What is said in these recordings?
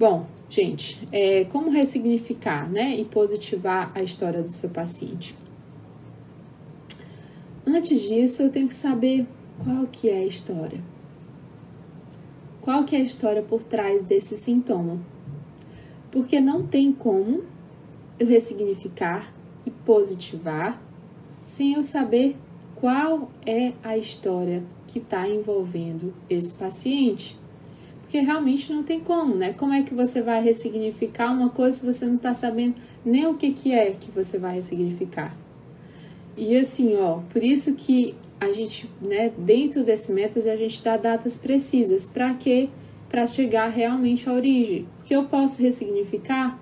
Bom, gente, é, como ressignificar, né, e positivar a história do seu paciente? Antes disso, eu tenho que saber qual que é a história. Qual que é a história por trás desse sintoma? Porque não tem como eu ressignificar e positivar sem eu saber qual é a história que está envolvendo esse paciente. Porque realmente não tem como, né? Como é que você vai ressignificar uma coisa se você não está sabendo nem o que, que é que você vai ressignificar? E assim, ó, por isso que a gente, né, dentro desse método, a gente dá datas precisas. Para quê? Para chegar realmente à origem. Porque eu posso ressignificar.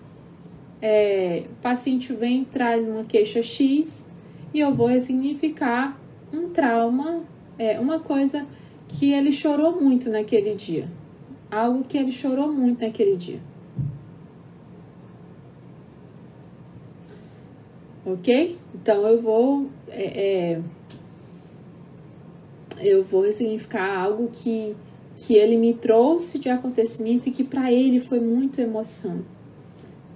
É, o paciente vem, traz uma queixa X e eu vou ressignificar um trauma, é, uma coisa que ele chorou muito naquele dia algo que ele chorou muito naquele dia. Ok? Então eu vou. É, é, eu vou ressignificar algo que, que ele me trouxe de acontecimento e que para ele foi muito emoção.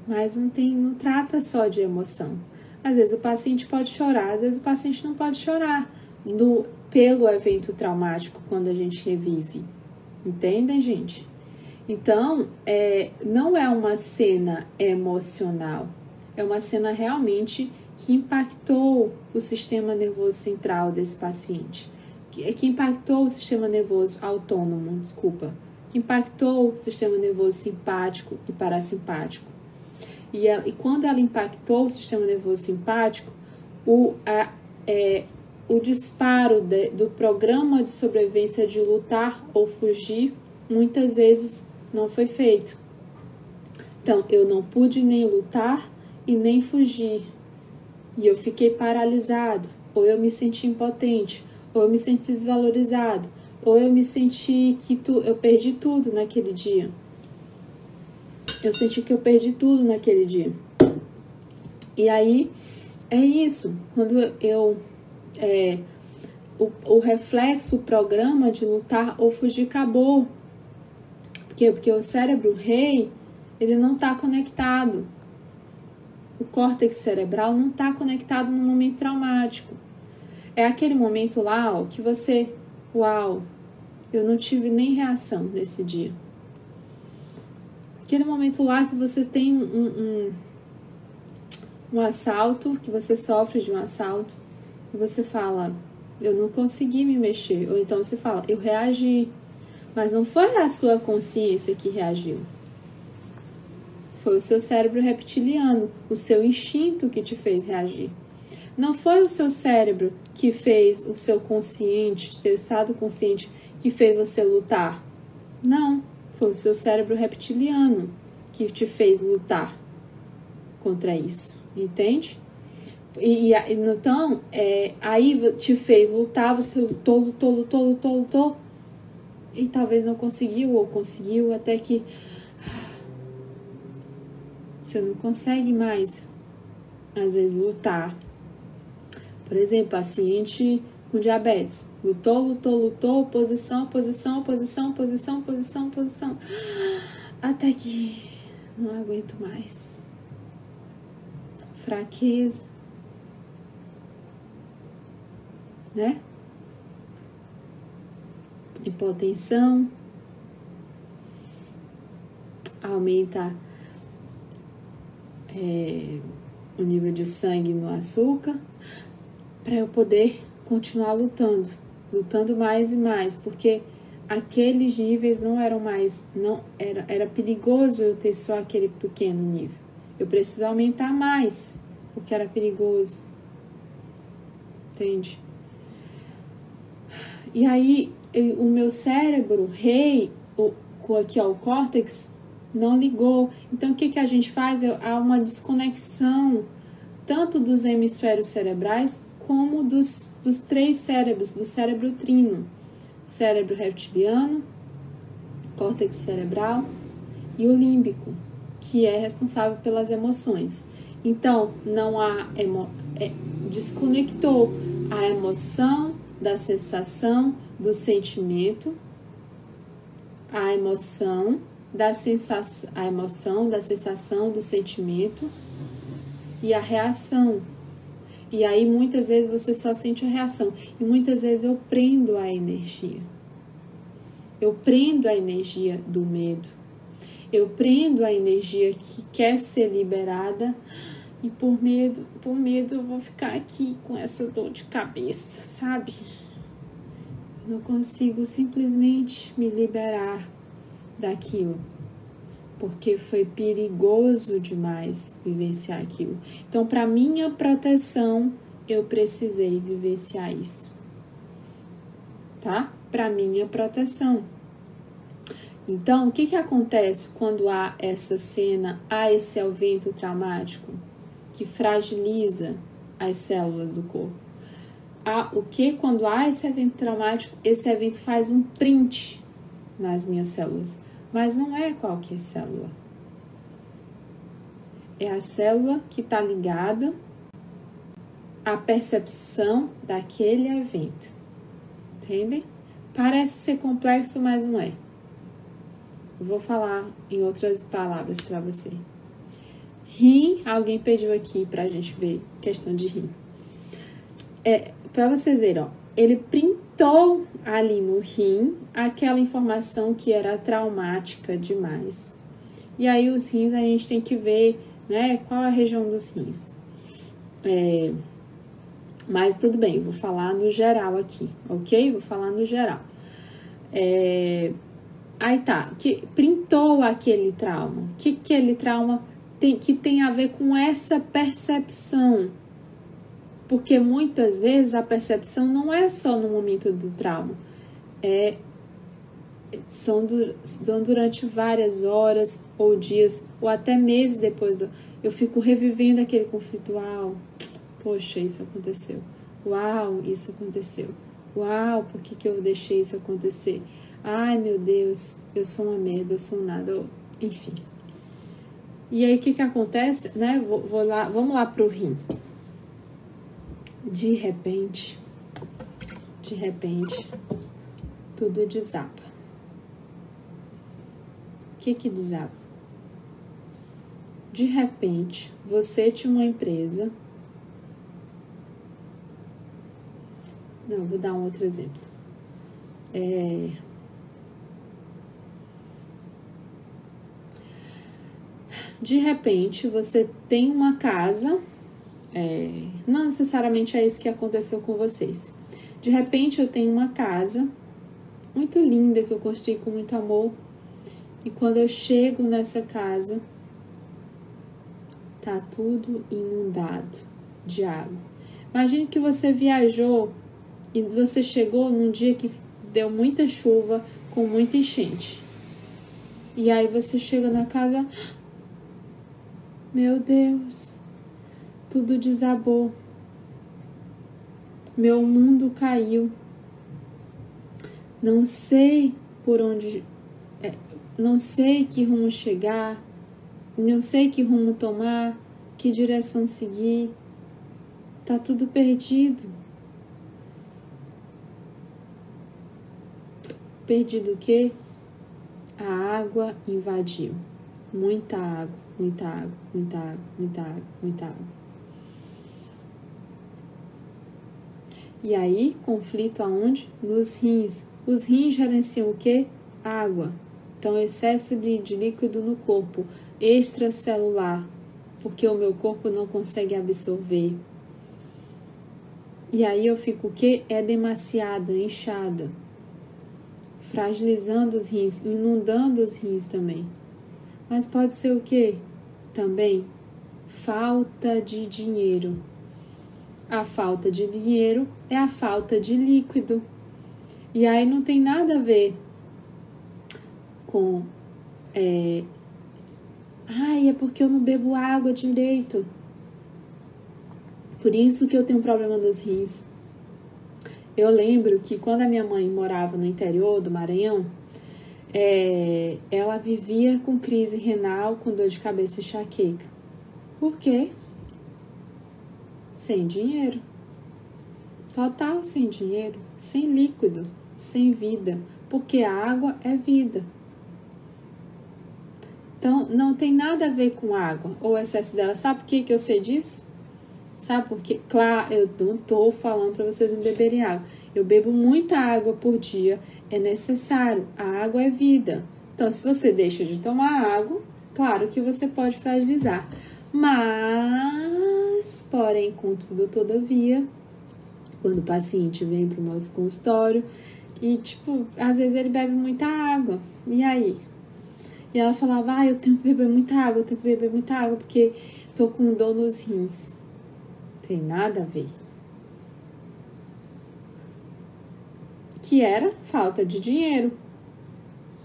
Mas não tem, não trata só de emoção. Às vezes o paciente pode chorar, às vezes o paciente não pode chorar do, pelo evento traumático quando a gente revive. Entendem, gente? Então, é, não é uma cena emocional, é uma cena realmente que impactou o sistema nervoso central desse paciente, que, que impactou o sistema nervoso autônomo, desculpa, que impactou o sistema nervoso simpático e parasimpático. E, ela, e quando ela impactou o sistema nervoso simpático, o, a, é, o disparo de, do programa de sobrevivência de lutar ou fugir muitas vezes não foi feito. Então, eu não pude nem lutar e nem fugir. E eu fiquei paralisado, ou eu me senti impotente, ou eu me senti desvalorizado, ou eu me senti que tu, eu perdi tudo naquele dia. Eu senti que eu perdi tudo naquele dia. E aí é isso. Quando eu é, o, o reflexo, o programa de lutar ou fugir acabou. Por quê? Porque o cérebro rei, ele não está conectado. O córtex cerebral não está conectado no momento traumático. É aquele momento lá ó, que você, uau, eu não tive nem reação nesse dia. Aquele momento lá que você tem um, um, um assalto, que você sofre de um assalto, você fala, eu não consegui me mexer. Ou então você fala, eu reagi. Mas não foi a sua consciência que reagiu. Foi o seu cérebro reptiliano, o seu instinto que te fez reagir. Não foi o seu cérebro que fez o seu consciente, seu estado consciente, que fez você lutar. Não, foi o seu cérebro reptiliano que te fez lutar contra isso, entende? E, então, é, aí te fez lutar, você lutou, lutou, lutou, lutou, lutou, e talvez não conseguiu ou conseguiu até que você não consegue mais às vezes lutar. Por exemplo, paciente com diabetes, lutou, lutou, lutou, posição, posição, posição, posição, posição, posição, até que não aguento mais. Fraqueza, né? hipotensão, aumenta é, o nível de sangue no açúcar, para eu poder continuar lutando, lutando mais e mais, porque aqueles níveis não eram mais, não era, era perigoso eu ter só aquele pequeno nível. Eu preciso aumentar mais, porque era perigoso. Entende? E aí o meu cérebro, rei, o, aqui ó, o córtex, não ligou. Então, o que, que a gente faz? Há uma desconexão tanto dos hemisférios cerebrais como dos, dos três cérebros, do cérebro trino. Cérebro reptiliano, córtex cerebral e o límbico, que é responsável pelas emoções. Então, não há emo é, desconectou a emoção da sensação do sentimento, a emoção da sensação, a emoção, da sensação, do sentimento e a reação. E aí muitas vezes você só sente a reação e muitas vezes eu prendo a energia. Eu prendo a energia do medo. Eu prendo a energia que quer ser liberada e por medo, por medo eu vou ficar aqui com essa dor de cabeça, sabe? Eu não consigo simplesmente me liberar daquilo, porque foi perigoso demais vivenciar aquilo. Então, para minha proteção, eu precisei vivenciar isso. Tá? Para minha proteção. Então, o que, que acontece quando há essa cena, há esse evento traumático que fragiliza as células do corpo? Há o que quando há esse evento traumático, esse evento faz um print nas minhas células, mas não é qualquer célula. É a célula que está ligada à percepção daquele evento. Entende? Parece ser complexo, mas não é. Vou falar em outras palavras para você. Rim, alguém pediu aqui para a gente ver questão de rim. É, para vocês verem, ó, ele printou ali no rim aquela informação que era traumática demais. E aí os rins a gente tem que ver, né, qual é a região dos rins. É, mas tudo bem, vou falar no geral aqui, ok? Vou falar no geral. É, Aí tá, que printou aquele trauma. O que aquele trauma tem que tem a ver com essa percepção? Porque muitas vezes a percepção não é só no momento do trauma, é são, du, são durante várias horas ou dias ou até meses depois do, eu fico revivendo aquele conflito. Uau, poxa, isso aconteceu. Uau, isso aconteceu. Uau, por que, que eu deixei isso acontecer? Ai meu Deus, eu sou uma merda, eu sou nada, enfim. E aí o que que acontece, né? Vou, vou lá, vamos lá pro rim. De repente, de repente, tudo desaba. O que que desaba? De repente, você tinha uma empresa. Não, vou dar um outro exemplo. É, de repente você tem uma casa, é, não necessariamente é isso que aconteceu com vocês. De repente eu tenho uma casa muito linda que eu construí com muito amor, e quando eu chego nessa casa, tá tudo inundado de água. Imagine que você viajou e você chegou num dia que deu muita chuva, com muita enchente. E aí você chega na casa, meu Deus, tudo desabou. Meu mundo caiu. Não sei por onde, é, não sei que rumo chegar, não sei que rumo tomar, que direção seguir. Tá tudo perdido. Perdido o quê? A água invadiu. Muita água muita água, muita água, muita água, muita água. E aí, conflito aonde? Nos rins. Os rins gerenciam o que? Água. Então, excesso de, de líquido no corpo, extracelular, porque o meu corpo não consegue absorver. E aí eu fico o que? É demasiada, inchada, fragilizando os rins, inundando os rins também. Mas pode ser o que? Também falta de dinheiro. A falta de dinheiro é a falta de líquido. E aí não tem nada a ver com. É, Ai, é porque eu não bebo água direito. Por isso que eu tenho um problema nos rins. Eu lembro que quando a minha mãe morava no interior do Maranhão, é, ela vivia com crise renal, com dor de cabeça e enxaqueca. Por quê? Sem dinheiro. Total sem dinheiro, sem líquido, sem vida, porque a água é vida. Então, não tem nada a ver com água ou excesso dela. Sabe por que, que eu sei disso? Sabe por quê? Claro, eu não estou falando para vocês não beberem água. Eu bebo muita água por dia, é necessário. A água é vida. Então, se você deixa de tomar água, claro que você pode fragilizar. Mas, porém, contudo, todavia, quando o paciente vem para o nosso consultório e, tipo, às vezes ele bebe muita água. E aí? E ela falava, ah, eu tenho que beber muita água, eu tenho que beber muita água porque tô com dor nos rins. Tem nada a ver. Que era falta de dinheiro.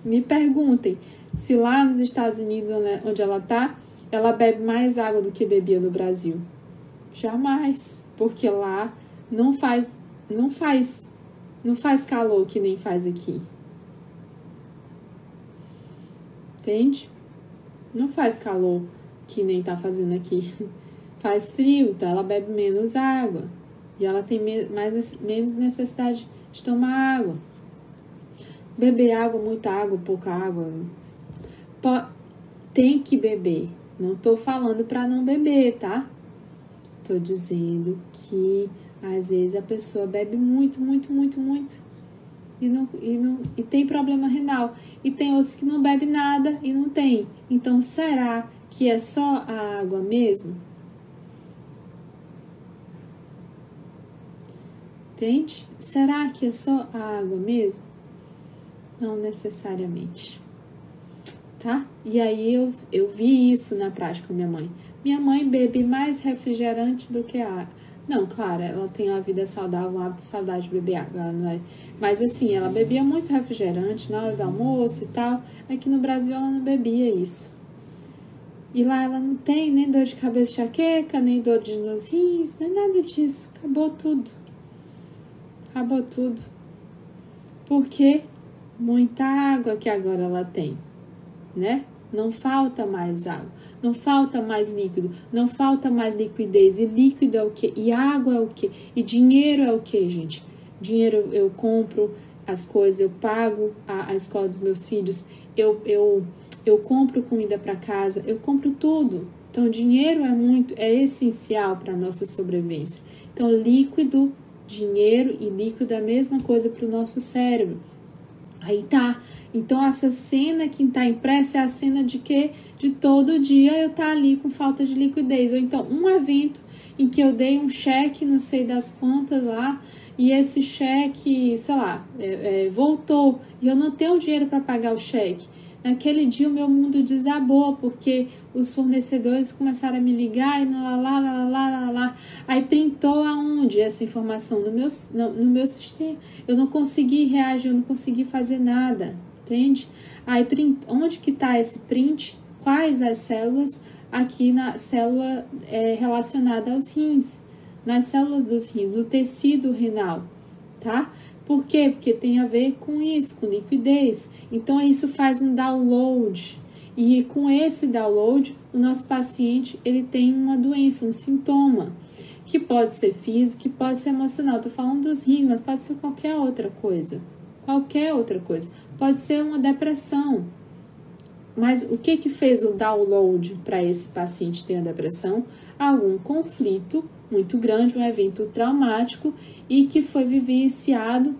Me perguntem se lá nos Estados Unidos, onde ela tá, ela bebe mais água do que bebia no Brasil. Jamais, porque lá não faz não faz não faz calor que nem faz aqui. Entende? Não faz calor que nem tá fazendo aqui. Faz frio, então ela bebe menos água. E ela tem mais, menos necessidade de tomar água. Beber água, muita água, pouca água. Tem que beber. Não tô falando para não beber, tá? Tô dizendo que às vezes a pessoa bebe muito, muito, muito, muito e, não, e, não, e tem problema renal. E tem outros que não bebe nada e não tem. Então será que é só a água mesmo? Entende? Será que é só a água mesmo? Não necessariamente. Tá? E aí eu, eu vi isso na prática com minha mãe. Minha mãe bebe mais refrigerante do que água. Não, claro, ela tem uma vida saudável, um hábito saudável de beber água, não é. Mas assim, ela bebia muito refrigerante na hora do almoço e tal. Aqui no Brasil ela não bebia isso. E lá ela não tem nem dor de cabeça chaqueca, nem dor de nos rins, nem nada disso. Acabou tudo acabou tudo. Porque muita água que agora ela tem, né? Não falta mais água, não falta mais líquido, não falta mais liquidez. E líquido é o que? E água é o que? E dinheiro é o que, gente? Dinheiro eu compro as coisas, eu pago a, a escola dos meus filhos, eu, eu, eu compro comida para casa, eu compro tudo. Então, dinheiro é muito, é essencial para a nossa sobrevivência. Então, líquido dinheiro e líquido é a mesma coisa para o nosso cérebro. Aí tá. Então essa cena que está impressa é a cena de que de todo dia eu tá ali com falta de liquidez. Ou então um evento em que eu dei um cheque, não sei das contas lá, e esse cheque, sei lá, é, é, voltou e eu não tenho dinheiro para pagar o cheque. Naquele dia o meu mundo desabou, porque os fornecedores começaram a me ligar e lá, lá, lá, lá, lá, lá. Aí printou aonde essa informação? No meu, no, no meu sistema. Eu não consegui reagir, eu não consegui fazer nada, entende? Aí print, onde que está esse print? Quais as células? Aqui na célula é, relacionada aos rins, nas células dos rins, do tecido renal, tá? Por quê? Porque tem a ver com isso, com liquidez. Então, isso faz um download. E com esse download, o nosso paciente ele tem uma doença, um sintoma, que pode ser físico, que pode ser emocional. Estou falando dos rins, mas pode ser qualquer outra coisa. Qualquer outra coisa. Pode ser uma depressão. Mas o que, que fez o download para esse paciente ter a depressão? Algum conflito muito grande, um evento traumático e que foi vivenciado,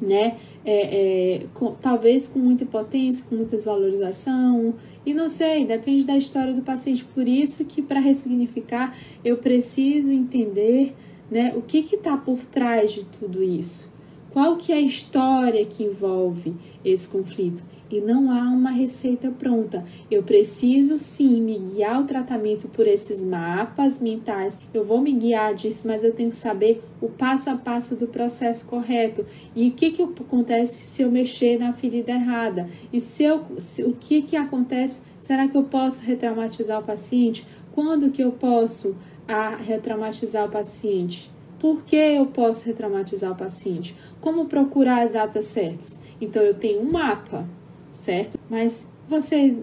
né? É, é, com, talvez com muita potência, com muita desvalorização, e não sei, depende da história do paciente. Por isso que para ressignificar eu preciso entender né, o que está por trás de tudo isso. Qual que é a história que envolve esse conflito? E não há uma receita pronta. Eu preciso sim me guiar o tratamento por esses mapas mentais. Eu vou me guiar disso, mas eu tenho que saber o passo a passo do processo correto. E o que, que acontece se eu mexer na ferida errada? E se eu, se, o que, que acontece? Será que eu posso retraumatizar o paciente? Quando que eu posso a, ah, retraumatizar o paciente? Por que eu posso retraumatizar o paciente? Como procurar as datas certas? Então eu tenho um mapa, certo? Mas vocês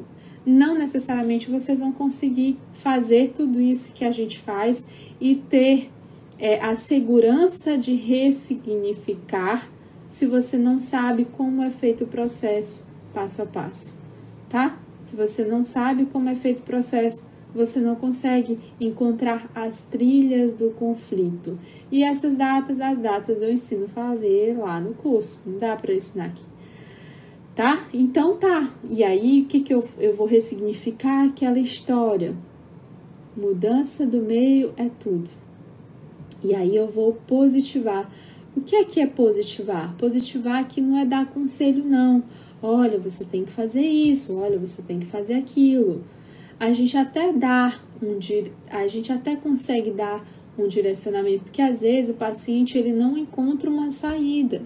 não necessariamente vocês vão conseguir fazer tudo isso que a gente faz e ter é, a segurança de ressignificar se você não sabe como é feito o processo passo a passo, tá? Se você não sabe como é feito o processo, você não consegue encontrar as trilhas do conflito. E essas datas, as datas eu ensino a fazer lá no curso, não dá para ensinar aqui. Tá? Então tá. E aí, o que, que eu, eu vou ressignificar aquela história? Mudança do meio é tudo. E aí eu vou positivar. O que é que é positivar? Positivar aqui não é dar conselho, não. Olha, você tem que fazer isso, olha, você tem que fazer aquilo a gente até dá um a gente até consegue dar um direcionamento, porque às vezes o paciente ele não encontra uma saída.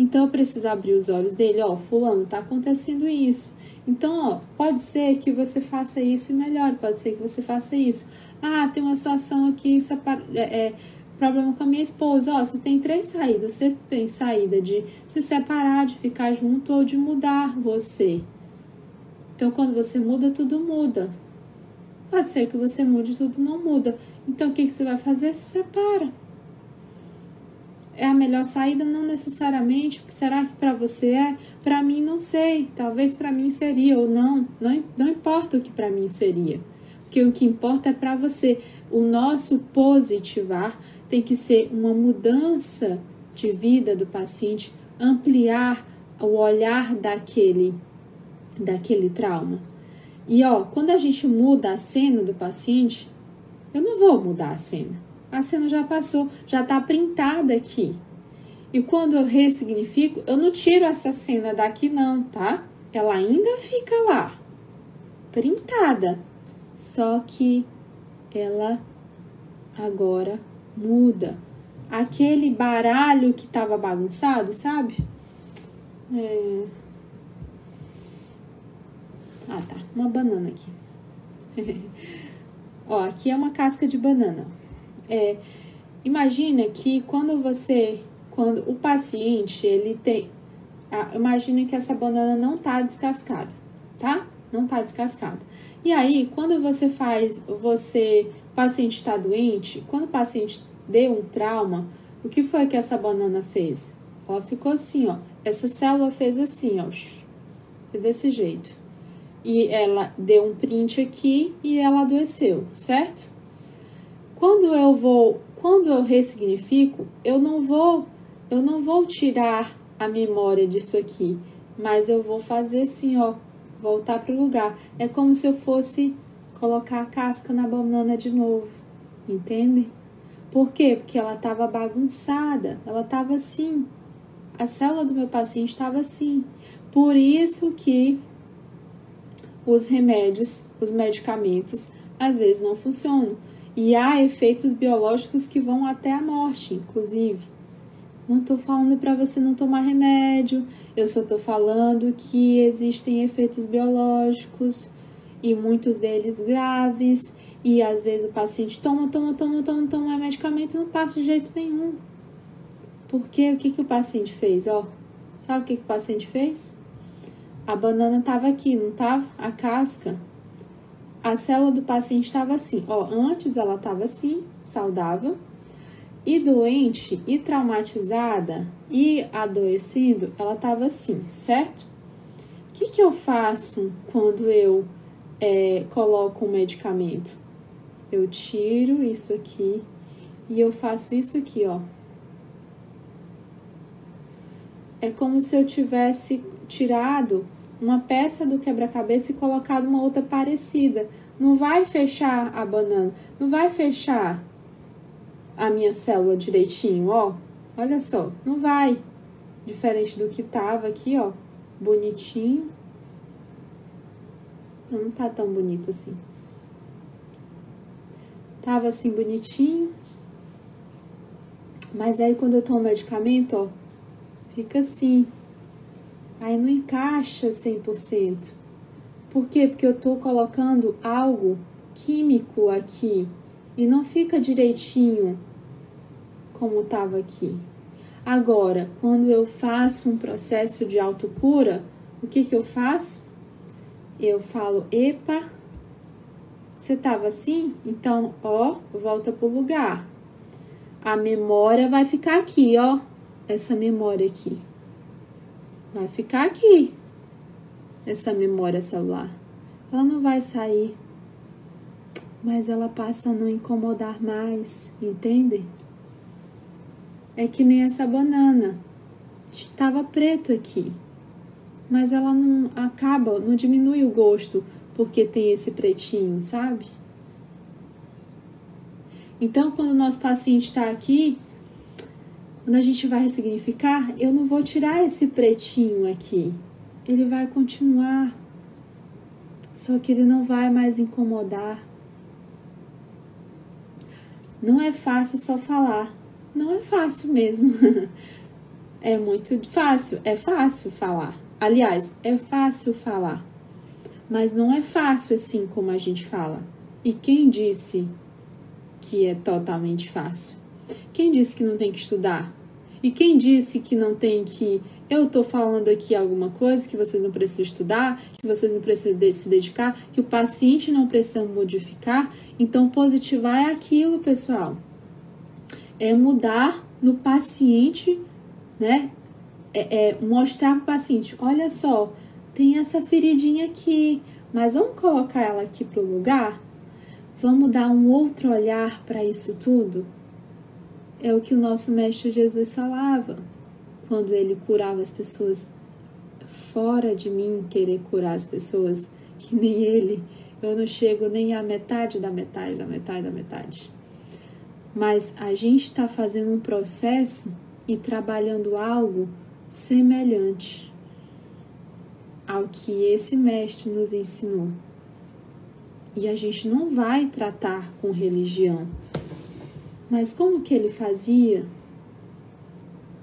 Então eu preciso abrir os olhos dele, ó, fulano, tá acontecendo isso. Então, ó, pode ser que você faça isso e melhor, pode ser que você faça isso. Ah, tem uma situação aqui, é, é, problema com a minha esposa, ó, você tem três saídas. Você tem saída de se separar, de ficar junto ou de mudar você. Então, quando você muda, tudo muda. Pode ser que você mude tudo não muda. Então o que, que você vai fazer? Se separa. É a melhor saída? Não necessariamente. Será que para você é? Para mim, não sei. Talvez para mim seria ou não. Não, não importa o que para mim seria. Porque o que importa é para você. O nosso positivar tem que ser uma mudança de vida do paciente, ampliar o olhar daquele, daquele trauma. E ó, quando a gente muda a cena do paciente, eu não vou mudar a cena. A cena já passou, já está printada aqui. E quando eu ressignifico, eu não tiro essa cena daqui não, tá? Ela ainda fica lá, printada. Só que ela agora muda. Aquele baralho que estava bagunçado, sabe? É, ah, tá. Uma banana aqui. Ó, aqui é uma casca de banana. É, imagina que quando você, quando o paciente, ele tem, ah, imagina que essa banana não tá descascada, tá? Não tá descascada. E aí, quando você faz, você, o paciente está doente, quando o paciente deu um trauma, o que foi que essa banana fez? Ela ficou assim, ó. Essa célula fez assim, ó. Fez desse jeito e ela deu um print aqui e ela adoeceu, certo? Quando eu vou, quando eu ressignifico, eu não vou, eu não vou tirar a memória disso aqui, mas eu vou fazer assim, ó, voltar para o lugar. É como se eu fosse colocar a casca na banana de novo, entende? Por quê? Porque ela estava bagunçada, ela estava assim. A célula do meu paciente estava assim. Por isso que os remédios, os medicamentos, às vezes não funcionam. E há efeitos biológicos que vão até a morte, inclusive. Não estou falando para você não tomar remédio, eu só estou falando que existem efeitos biológicos e muitos deles graves. E às vezes o paciente toma, toma, toma, toma, toma medicamento e não passa de jeito nenhum. Porque o que, que o paciente fez? Ó, sabe o que, que o paciente fez? A banana estava aqui, não estava? A casca. A célula do paciente estava assim, ó, antes ela estava assim, saudável, e doente, e traumatizada, e adoecendo, ela estava assim, certo? O que, que eu faço quando eu é, coloco um medicamento? Eu tiro isso aqui e eu faço isso aqui, ó. É como se eu tivesse tirado uma peça do quebra-cabeça e colocado uma outra parecida. Não vai fechar a banana, não vai fechar a minha célula direitinho, ó. Olha só, não vai. Diferente do que tava aqui, ó, bonitinho. Não tá tão bonito assim. Tava assim bonitinho. Mas aí quando eu tomo medicamento, ó, fica assim, aí não encaixa 100%. Por quê? Porque eu estou colocando algo químico aqui e não fica direitinho como estava aqui. Agora, quando eu faço um processo de autocura, o que, que eu faço? Eu falo, epa, você estava assim? Então, ó, volta pro lugar. A memória vai ficar aqui, ó, essa memória aqui vai ficar aqui essa memória celular. ela não vai sair, mas ela passa a não incomodar mais, entende? É que nem essa banana, estava preto aqui, mas ela não acaba, não diminui o gosto porque tem esse pretinho, sabe? Então, quando o nosso paciente está aqui, quando a gente vai ressignificar, eu não vou tirar esse pretinho aqui. Ele vai continuar. Só que ele não vai mais incomodar. Não é fácil só falar. Não é fácil mesmo. é muito fácil. É fácil falar. Aliás, é fácil falar. Mas não é fácil assim como a gente fala. E quem disse que é totalmente fácil? Quem disse que não tem que estudar? E quem disse que não tem que. Eu estou falando aqui alguma coisa que vocês não precisam estudar, que vocês não precisam se dedicar, que o paciente não precisa modificar. Então, positivar é aquilo, pessoal. É mudar no paciente, né? É, é mostrar para o paciente: olha só, tem essa feridinha aqui, mas vamos colocar ela aqui para o lugar? Vamos dar um outro olhar para isso tudo? É o que o nosso Mestre Jesus falava quando ele curava as pessoas. Fora de mim querer curar as pessoas, que nem ele, eu não chego nem à metade da metade da metade da metade. Mas a gente está fazendo um processo e trabalhando algo semelhante ao que esse mestre nos ensinou. E a gente não vai tratar com religião. Mas como que ele fazia?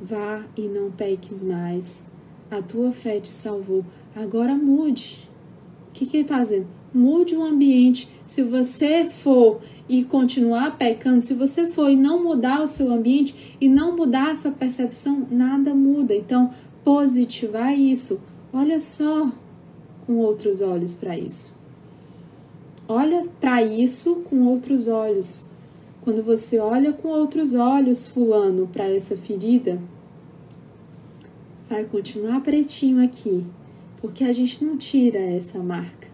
Vá e não peques mais. A tua fé te salvou. Agora mude. O que, que ele está dizendo? Mude o ambiente. Se você for e continuar pecando, se você for e não mudar o seu ambiente e não mudar a sua percepção, nada muda. Então, positivar isso. Olha só com outros olhos para isso. Olha para isso com outros olhos. Quando você olha com outros olhos, Fulano, para essa ferida, vai continuar pretinho aqui, porque a gente não tira essa marca.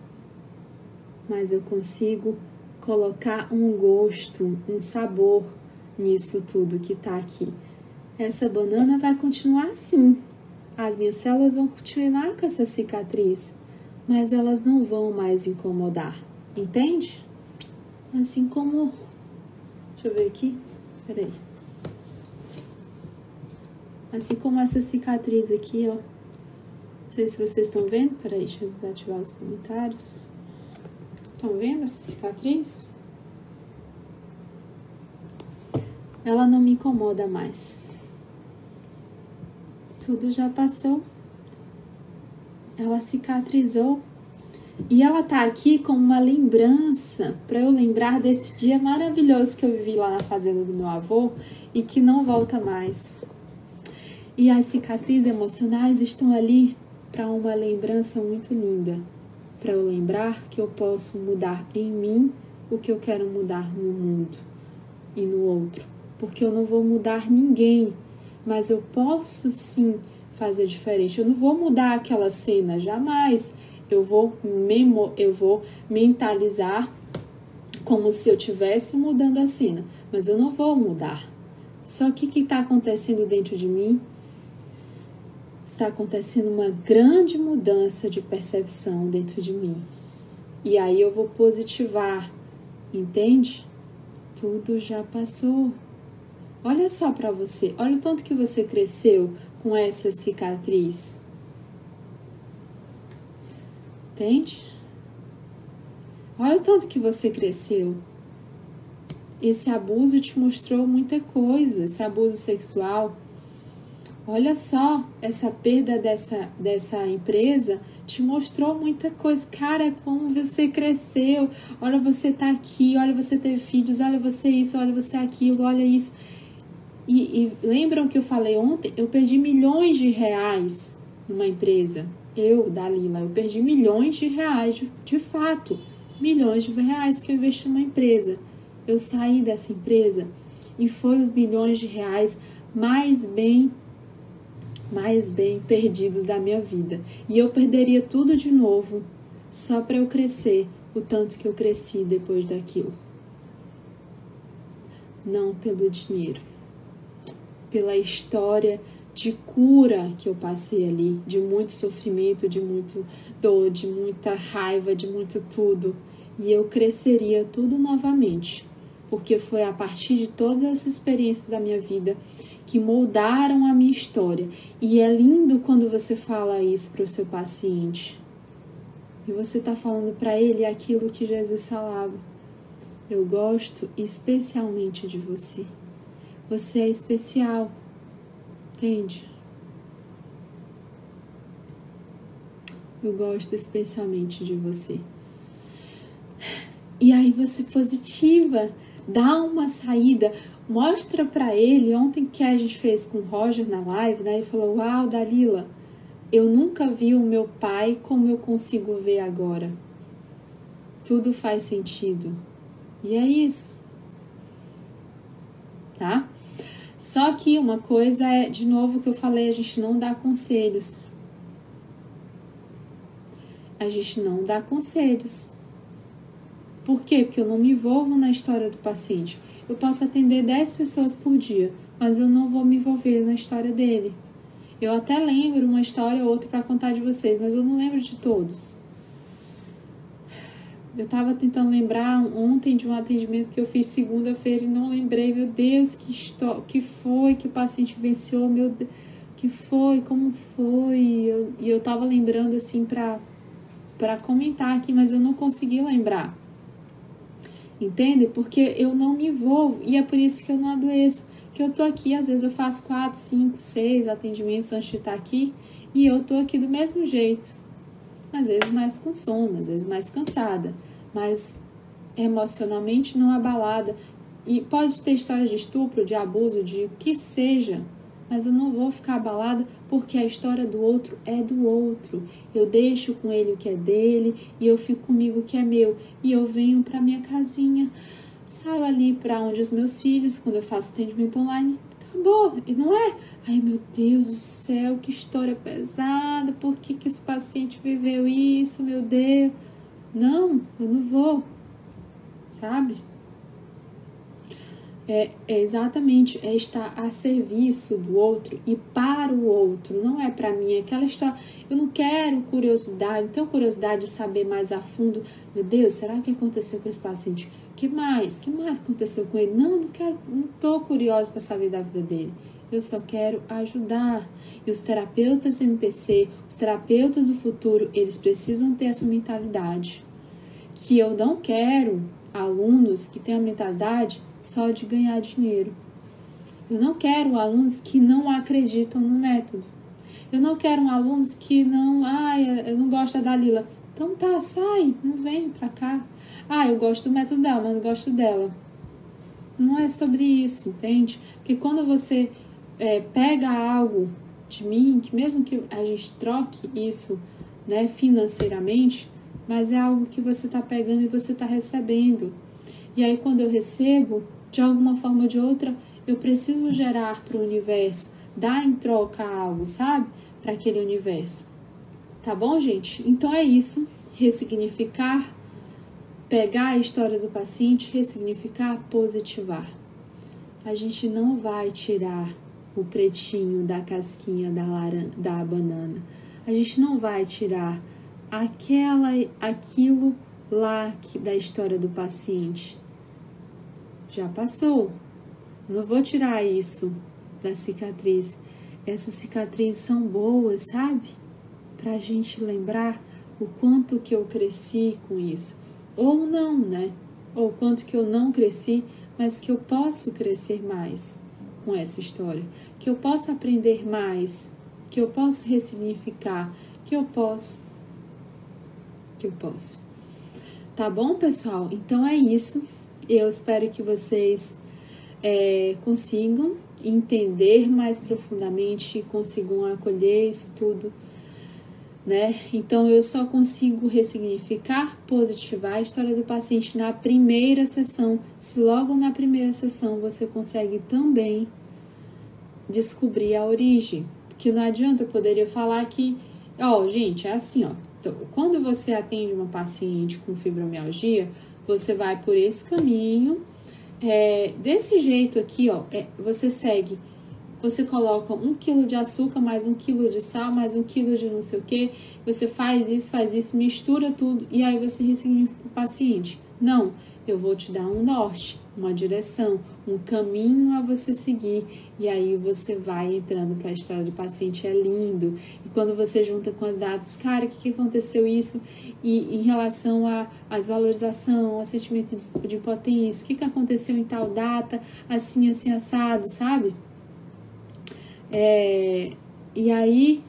Mas eu consigo colocar um gosto, um sabor nisso tudo que está aqui. Essa banana vai continuar assim. As minhas células vão continuar com essa cicatriz, mas elas não vão mais incomodar. Entende? Assim como. Deixa eu ver aqui. Peraí. Assim como essa cicatriz aqui, ó. Não sei se vocês estão vendo. Peraí, deixa eu desativar os comentários. Estão vendo essa cicatriz? Ela não me incomoda mais. Tudo já passou. Ela cicatrizou e ela tá aqui como uma lembrança para eu lembrar desse dia maravilhoso que eu vivi lá na fazenda do meu avô e que não volta mais. E as cicatrizes emocionais estão ali para uma lembrança muito linda, para eu lembrar que eu posso mudar em mim o que eu quero mudar no mundo e no outro, porque eu não vou mudar ninguém, mas eu posso sim fazer diferente. Eu não vou mudar aquela cena jamais eu vou memo, eu vou mentalizar como se eu tivesse mudando a cena, mas eu não vou mudar. Só que o que está acontecendo dentro de mim? Está acontecendo uma grande mudança de percepção dentro de mim. E aí eu vou positivar, entende? Tudo já passou. Olha só para você, olha o tanto que você cresceu com essa cicatriz. Entende? Olha o tanto que você cresceu. Esse abuso te mostrou muita coisa, esse abuso sexual. Olha só, essa perda dessa, dessa empresa te mostrou muita coisa. Cara, como você cresceu. Olha, você tá aqui, olha, você teve filhos, olha você isso, olha você aquilo, olha isso. E, e lembram que eu falei ontem? Eu perdi milhões de reais numa empresa eu, Dalila, eu perdi milhões de reais, de, de fato, milhões de reais que eu investi numa empresa. Eu saí dessa empresa e foi os milhões de reais mais bem mais bem perdidos da minha vida. E eu perderia tudo de novo só para eu crescer o tanto que eu cresci depois daquilo. Não pelo dinheiro, pela história de cura que eu passei ali, de muito sofrimento, de muito dor, de muita raiva, de muito tudo. E eu cresceria tudo novamente, porque foi a partir de todas essas experiências da minha vida que moldaram a minha história. E é lindo quando você fala isso para o seu paciente. E você está falando para ele aquilo que Jesus falava. Eu gosto especialmente de você. Você é especial. Entende? Eu gosto especialmente de você. E aí você positiva, dá uma saída, mostra para ele. Ontem que a gente fez com o Roger na live, né? Ele falou: Uau, Dalila, eu nunca vi o meu pai como eu consigo ver agora. Tudo faz sentido. E é isso. Tá? Só que uma coisa é, de novo, que eu falei, a gente não dá conselhos. A gente não dá conselhos. Por quê? Porque eu não me envolvo na história do paciente. Eu posso atender 10 pessoas por dia, mas eu não vou me envolver na história dele. Eu até lembro uma história ou outra para contar de vocês, mas eu não lembro de todos. Eu estava tentando lembrar ontem de um atendimento que eu fiz segunda-feira e não lembrei. Meu Deus, que, história, que foi que o paciente venceu? Meu Deus, que foi? Como foi? E eu, e eu tava lembrando assim para comentar aqui, mas eu não consegui lembrar. Entende? Porque eu não me envolvo e é por isso que eu não adoeço. Que eu tô aqui, às vezes eu faço quatro, cinco, seis atendimentos antes de estar aqui e eu tô aqui do mesmo jeito às vezes mais com sono, às vezes mais cansada, mas emocionalmente não abalada. E pode ter história de estupro, de abuso, de o que seja, mas eu não vou ficar abalada porque a história do outro é do outro. Eu deixo com ele o que é dele e eu fico comigo o que é meu. E eu venho para minha casinha, saio ali para onde os meus filhos, quando eu faço atendimento online, acabou, e não é? Ai meu Deus do céu, que história pesada, por que, que esse paciente viveu isso, meu Deus? Não, eu não vou, sabe? É, é, exatamente é estar a serviço do outro e para o outro, não é para mim. É aquela história, eu não quero curiosidade, não tenho curiosidade de saber mais a fundo. Meu Deus, será que aconteceu com esse paciente? Que mais? que mais aconteceu com ele? Não, não quero, não tô curiosa para saber da vida dele. Eu só quero ajudar. E os terapeutas MPC, os terapeutas do futuro, eles precisam ter essa mentalidade. Que eu não quero alunos que tenham a mentalidade só de ganhar dinheiro. Eu não quero alunos que não acreditam no método. Eu não quero alunos que não, ah, eu não gosto da Dalila. Então tá, sai, não vem pra cá. Ah, eu gosto do método dela, mas não gosto dela. Não é sobre isso, entende? Porque quando você é, pega algo de mim, que mesmo que a gente troque isso né, financeiramente, mas é algo que você está pegando e você está recebendo. E aí, quando eu recebo, de alguma forma ou de outra, eu preciso gerar para o universo, dar em troca algo, sabe? Para aquele universo. Tá bom, gente? Então é isso. Ressignificar pegar a história do paciente, ressignificar, positivar. A gente não vai tirar o pretinho da casquinha da, laran da banana. A gente não vai tirar aquela, aquilo lá que, da história do paciente. Já passou. Não vou tirar isso da cicatriz. Essas cicatrizes são boas, sabe? Para a gente lembrar o quanto que eu cresci com isso ou não, né? Ou quanto que eu não cresci, mas que eu posso crescer mais com essa história, que eu posso aprender mais, que eu posso ressignificar, que eu posso, que eu posso. Tá bom, pessoal? Então é isso. Eu espero que vocês é, consigam entender mais profundamente, consigam acolher isso tudo né? Então eu só consigo ressignificar, positivar a história do paciente na primeira sessão. Se logo na primeira sessão você consegue também descobrir a origem, porque não adianta eu poderia falar que, ó, gente, é assim, ó. Então, quando você atende uma paciente com fibromialgia, você vai por esse caminho. É, desse jeito aqui, ó, é, você segue. Você coloca um quilo de açúcar, mais um quilo de sal, mais um quilo de não sei o que. Você faz isso, faz isso, mistura tudo e aí você ressignifica o paciente. Não, eu vou te dar um norte, uma direção, um caminho a você seguir. E aí você vai entrando para a história do paciente, é lindo. E quando você junta com as datas, cara, o que, que aconteceu isso? E em relação à desvalorização, ao sentimento de, de impotência, o que, que aconteceu em tal data, assim, assim, assado, sabe? É, e aí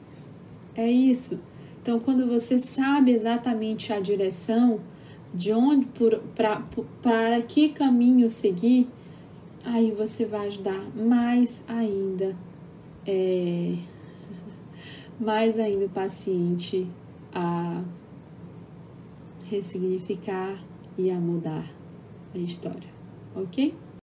é isso. Então, quando você sabe exatamente a direção, de onde para que caminho seguir, aí você vai ajudar mais ainda, é, mais ainda o paciente a ressignificar e a mudar a história, ok?